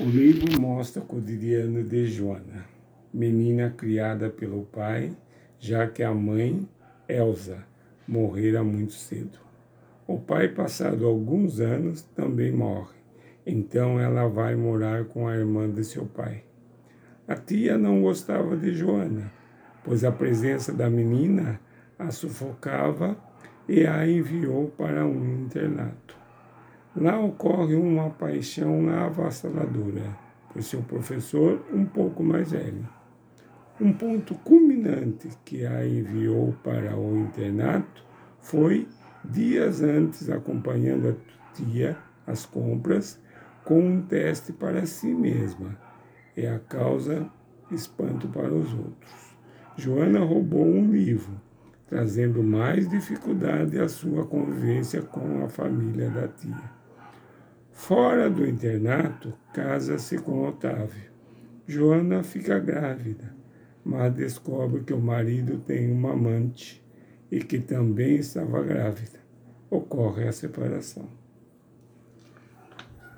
O livro mostra o cotidiano de Joana, menina criada pelo pai, já que a mãe, Elsa, morrera muito cedo. O pai, passado alguns anos, também morre. Então ela vai morar com a irmã de seu pai. A tia não gostava de Joana, pois a presença da menina a sufocava e a enviou para um internato. Lá ocorre uma paixão avassaladora por seu professor um pouco mais velho. Um ponto culminante que a enviou para o internato foi, dias antes, acompanhando a tia às compras, com um teste para si mesma. É a causa espanto para os outros. Joana roubou um livro, trazendo mais dificuldade à sua convivência com a família da tia. Fora do internato, casa-se com Otávio. Joana fica grávida, mas descobre que o marido tem uma amante e que também estava grávida. Ocorre a separação.